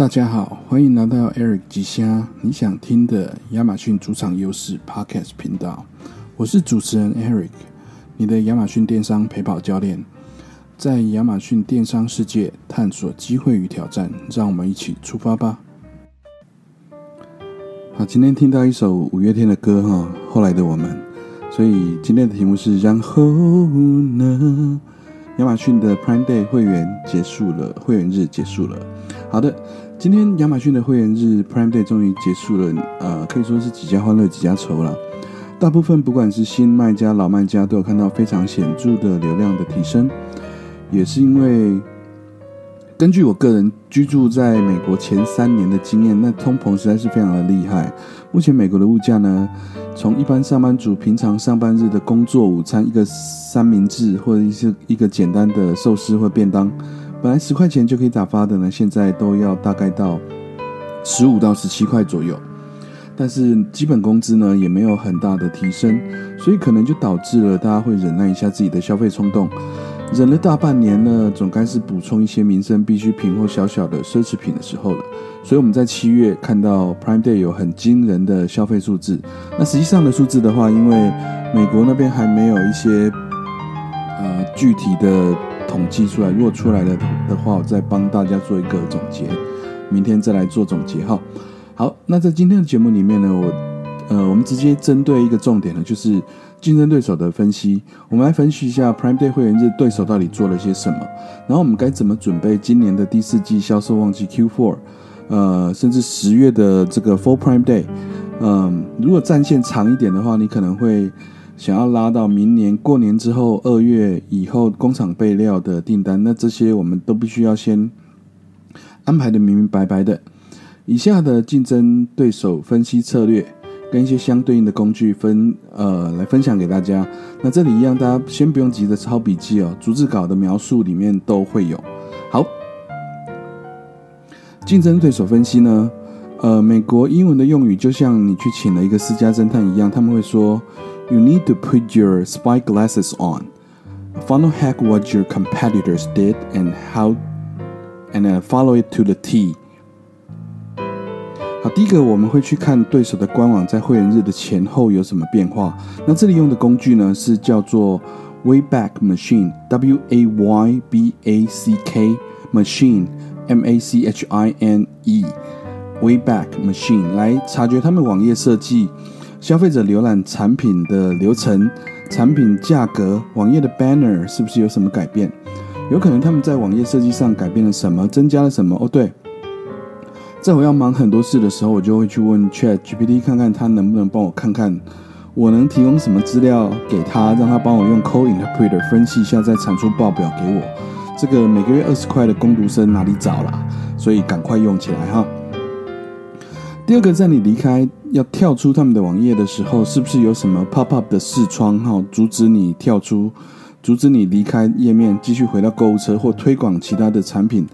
大家好，欢迎来到 Eric 吉虾你想听的亚马逊主场优势 Podcast 频道。我是主持人 Eric，你的亚马逊电商陪跑教练，在亚马逊电商世界探索机会与挑战，让我们一起出发吧。好，今天听到一首五月天的歌哈，后来的我们，所以今天的题目是然后呢？亚马逊的 Prime Day 会员结束了，会员日结束了。好的，今天亚马逊的会员日 Prime Day 终于结束了，呃，可以说是几家欢乐几家愁了。大部分不管是新卖家、老卖家，都有看到非常显著的流量的提升，也是因为。根据我个人居住在美国前三年的经验，那通膨实在是非常的厉害。目前美国的物价呢，从一般上班族平常上班日的工作午餐一个三明治或者一些一个简单的寿司或便当，本来十块钱就可以打发的呢，现在都要大概到十五到十七块左右。但是基本工资呢也没有很大的提升，所以可能就导致了大家会忍耐一下自己的消费冲动。忍了大半年呢，总该是补充一些民生必需品或小小的奢侈品的时候了。所以我们在七月看到 Prime Day 有很惊人的消费数字。那实际上的数字的话，因为美国那边还没有一些呃具体的统计出来，如果出来了的话，我再帮大家做一个总结。明天再来做总结哈。好，那在今天的节目里面呢，我呃我们直接针对一个重点呢，就是。竞争对手的分析，我们来分析一下 Prime Day 会员日对手到底做了些什么，然后我们该怎么准备今年的第四季销售旺季 Q4，呃，甚至十月的这个 Full Prime Day，嗯，如果战线长一点的话，你可能会想要拉到明年过年之后二月以后工厂备料的订单，那这些我们都必须要先安排的明明白白的。以下的竞争对手分析策略。跟一些相对应的工具分呃来分享给大家。那这里一样，大家先不用急着抄笔记哦，逐字稿的描述里面都会有。好，竞争对手分析呢，呃，美国英文的用语就像你去请了一个私家侦探一样，他们会说 ，You need to put your spy glasses on, funnel hack what your competitors did and how, and follow it to the T。好，第一个我们会去看对手的官网，在会员日的前后有什么变化。那这里用的工具呢，是叫做 Wayback Machine，W A Y B A C K Machine，M A C H I N E，Wayback Machine 来察觉他们网页设计、 消费者浏览产品的流程、产品价格、网页的 banner 是不是有什么改变？有可能他们在网页设计上改变了什么，增加了什么？哦，对。在我要忙很多事的时候，我就会去问 Chat GPT，看看他能不能帮我看看，我能提供什么资料给他，让他帮我用 Code Interpreter 分析一下，再产出报表给我。这个每个月二十块的工读生哪里找啦？所以赶快用起来哈。第二个，在你离开要跳出他们的网页的时候，是不是有什么 Pop Up 的视窗哈，阻止你跳出，阻止你离开页面，继续回到购物车或推广其他的产品，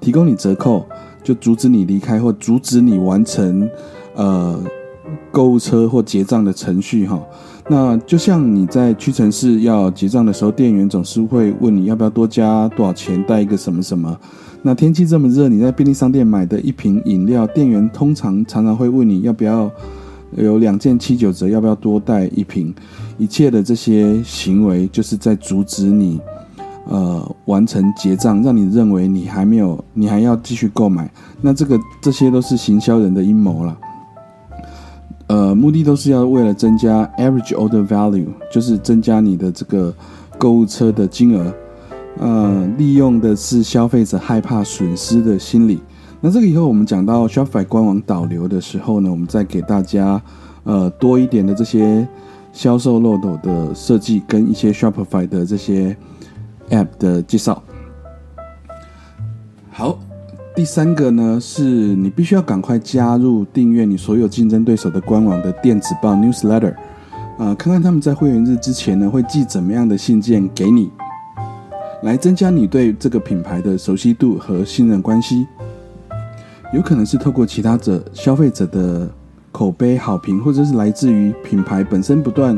提供你折扣？就阻止你离开，或阻止你完成，呃，购物车或结账的程序哈。那就像你在屈臣氏要结账的时候，店员总是会问你要不要多加多少钱，带一个什么什么。那天气这么热，你在便利商店买的一瓶饮料，店员通常常常会问你要不要有两件七九折，要不要多带一瓶。一切的这些行为，就是在阻止你。呃，完成结账，让你认为你还没有，你还要继续购买，那这个这些都是行销人的阴谋了。呃，目的都是要为了增加 average order value，就是增加你的这个购物车的金额。呃，利用的是消费者害怕损失的心理。那这个以后我们讲到 Shopify 官网导流的时候呢，我们再给大家呃多一点的这些销售漏斗的设计，跟一些 Shopify 的这些。App 的介绍，好，第三个呢是你必须要赶快加入订阅你所有竞争对手的官网的电子报 Newsletter，啊，看看他们在会员日之前呢会寄怎么样的信件给你，来增加你对这个品牌的熟悉度和信任关系，有可能是透过其他者消费者的口碑好评，或者是来自于品牌本身不断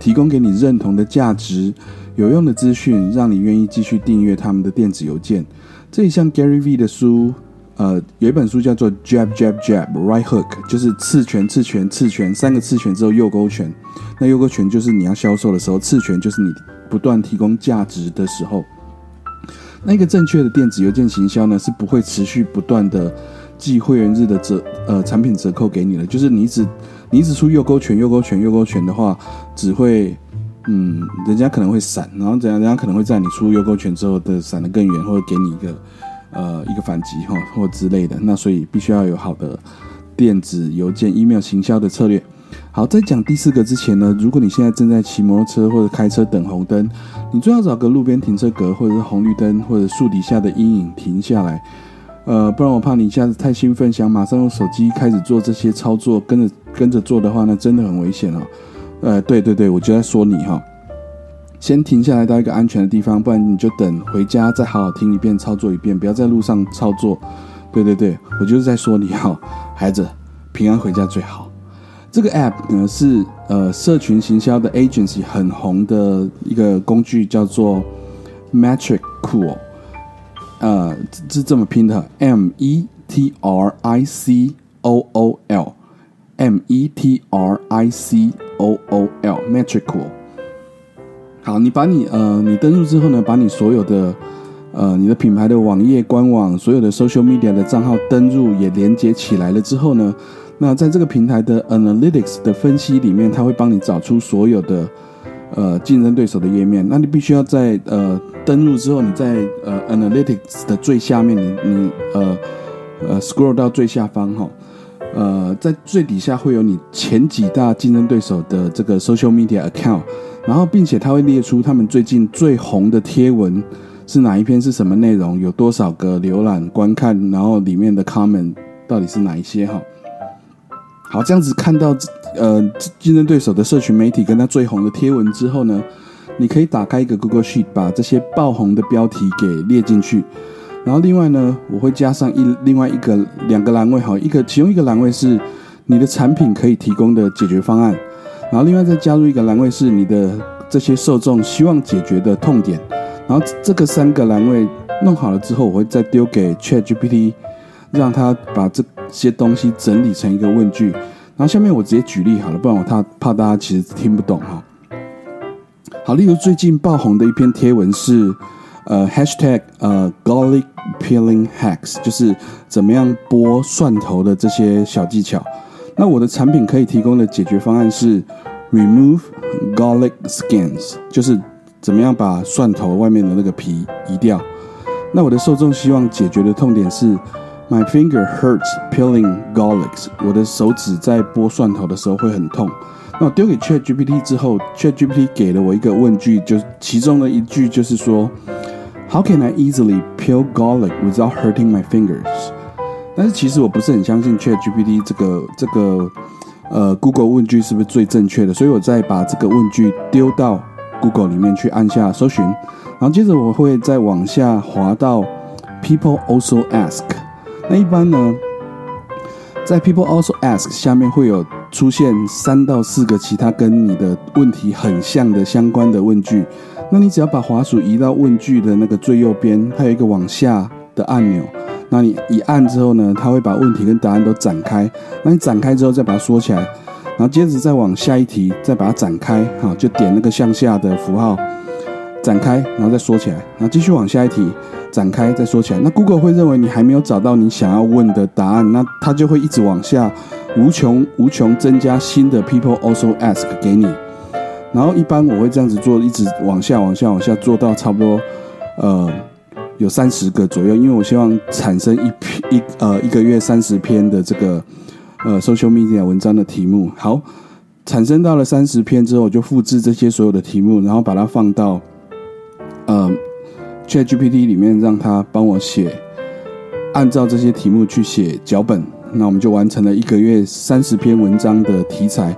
提供给你认同的价值。有用的资讯让你愿意继续订阅他们的电子邮件。这一项 Gary V 的书，呃，有一本书叫做 Jab Jab Jab Right Hook，就是刺拳刺拳刺拳三个刺拳之后右勾拳。那右勾拳就是你要销售的时候，刺拳就是你不断提供价值的时候。那一个正确的电子邮件行销呢，是不会持续不断的寄会员日的折呃产品折扣给你的。就是你只你只出右勾拳右勾拳右勾拳的话，只会嗯，人家可能会闪，然后怎样，人家可能会在你出右勾拳之后的闪得更远，或者给你一个呃一个反击哈或之类的。那所以必须要有好的电子邮件 email 行销的策略。好，在讲第四个之前呢，如果你现在正在骑摩托车或者开车等红灯，你最好找个路边停车格或者是红绿灯或者树底下的阴影停下来，呃，不然我怕你一下子太兴奋，想马上用手机开始做这些操作，跟着跟着做的话呢，真的很危险哦。呃，对对对，我就在说你哈，先停下来到一个安全的地方，不然你就等回家再好好听一遍，操作一遍，不要在路上操作。对对对，我就是在说你哈，孩子平安回家最好。这个 app 呢是呃社群行销的 agency 很红的一个工具，叫做 Metric Cool，呃是这么拼的 m e t r i c o o l M E T R I C O O L Metrical。好，你把你呃你登录之后呢，把你所有的呃你的品牌的网页官网所有的 social media 的账号登录也连接起来了之后呢。那在这个平台的 Analytics 的分析里面，它会帮你找出所有的呃竞争对手的页面。那你必须要在呃登录之后，你在呃 Analytics 的最下面，你你呃呃 scroll 到最下方哈，呃在最底下会有你前几大竞争对手的这个 Social Media Account，然后并且它会列出他们最近最红的贴文是哪一篇是什么内容，有多少个浏览观看，然后里面的 Comment 到底是哪一些哈。好，这样子看到呃竞争对手的社群媒体跟他最红的贴文之后呢，你可以打开一个 Google Sheet，把这些爆红的标题给列进去。然后另外呢，我会加上一另外一个两个栏位，哈，一个其中一个栏位是你的产品可以提供的解决方案，然后另外再加入一个栏位是你的这些受众希望解决的痛点。然后这个三个栏位弄好了之后，我会再丢给 Chat GPT，让他把这。些东西整理成一个问句，然后下面我直接举例好了，不然我怕怕大家其实听不懂哈。好，例如最近爆红的一篇贴文是，呃，#hashtag 呃 garlic peeling hacks，就是怎么样剥蒜头的这些小技巧。那我的产品可以提供的解决方案是 remove garlic skins，就是怎么样把蒜头外面的那个皮移掉。那我的受众希望解决的痛点是。My finger hurts peeling garlics。我的手指在剥蒜头的时候会很痛。那我丢给 Chat GPT 之后，Chat GPT 给了我一个问句，就其中的一句就是说，How can I easily peel garlic without hurting my fingers？但是其实我不是很相信 Chat GPT 这个这个呃 Google 问句是不是最正确的，所以我再把这个问句丢到 Google 里面去按下搜寻，然后接着我会再往下滑到 People also ask。那一般呢，在 People also ask 下面会有出现三到四个其他跟你的问题很像的相关的问句，那你只要把滑鼠移到问句的那个最右边，它有一个往下的按钮，那你一按之后呢，它会把问题跟答案都展开。那你展开之后再把它缩起来，然后接着再往下一题再把它展开，好，就点那个向下的符号展开，然后再缩起来，然后继续往下一题。展开再缩起来，那 Google 会认为你还没有找到你想要问的答案，那它就会一直往下无穷无穷增加新的 People also ask 给你。然后一般我会这样子做，一直往下往下往下做到差不多呃有三十个左右，因为我希望产生一篇一呃一个月三十篇的这个呃 social media 文章的题目。好，产生到了三十篇之后，我就复制这些所有的题目，然后把它放到呃。ChatGPT 里面让他帮我写，按照这些题目去写脚本，那我们就完成了一个月三十篇文章的题材。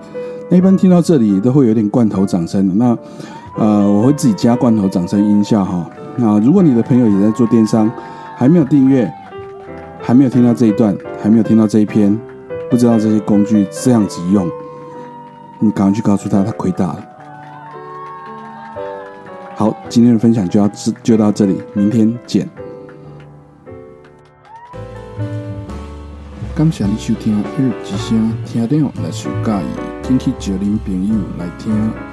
一般听到这里都会有点罐头掌声那呃，我会自己加罐头掌声音效哈。那如果你的朋友也在做电商，还没有订阅，还没有听到这一段，还没有听到这一篇，不知道这些工具这样子用，你赶快去告诉他，他亏大了。好，今天的分享就要就到这里，明天见。感谢你收听《日之声》，听众若是介意，请去招恁朋友来听。